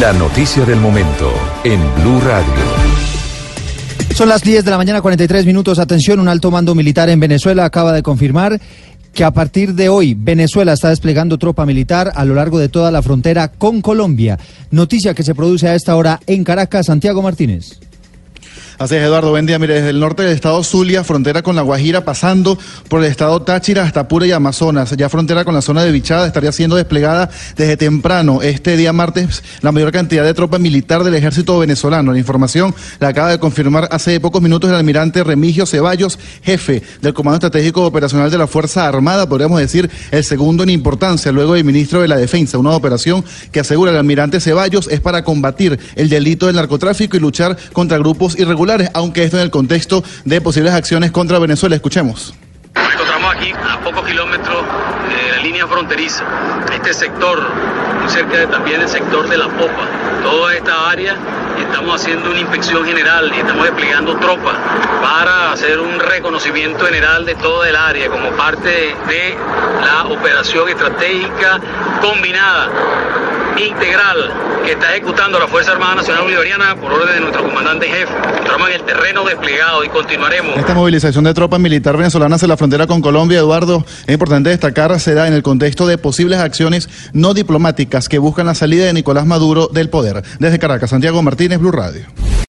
La noticia del momento en Blue Radio. Son las 10 de la mañana, 43 minutos. Atención, un alto mando militar en Venezuela acaba de confirmar que a partir de hoy Venezuela está desplegando tropa militar a lo largo de toda la frontera con Colombia. Noticia que se produce a esta hora en Caracas. Santiago Martínez. Así es, Eduardo. Buen día. Mire, desde el norte del estado Zulia, frontera con La Guajira, pasando por el estado Táchira hasta Pura y Amazonas. Ya frontera con la zona de Bichada estaría siendo desplegada desde temprano. Este día martes, la mayor cantidad de tropa militar del ejército venezolano. La información la acaba de confirmar hace pocos minutos el almirante Remigio Ceballos, jefe del Comando Estratégico Operacional de la Fuerza Armada, podríamos decir el segundo en importancia, luego del ministro de la Defensa. Una operación que asegura el almirante Ceballos es para combatir el delito del narcotráfico y luchar contra grupos irregulares aunque esto en el contexto de posibles acciones contra Venezuela. Escuchemos. Nos encontramos aquí a pocos kilómetros de la línea fronteriza. Este sector, muy cerca de, también del sector de la Popa, toda esta área, estamos haciendo una inspección general y estamos desplegando tropas para hacer un reconocimiento general de toda el área como parte de la operación estratégica combinada integral que está ejecutando la Fuerza Armada Nacional Bolivariana por orden de nuestro comandante jefe. Estamos en el terreno desplegado y continuaremos. Esta movilización de tropas militar venezolanas hacia la frontera con Colombia, Eduardo, es importante destacar, se da en el contexto de posibles acciones no diplomáticas que buscan la salida de Nicolás Maduro del poder. Desde Caracas, Santiago Martínez, Blue Radio.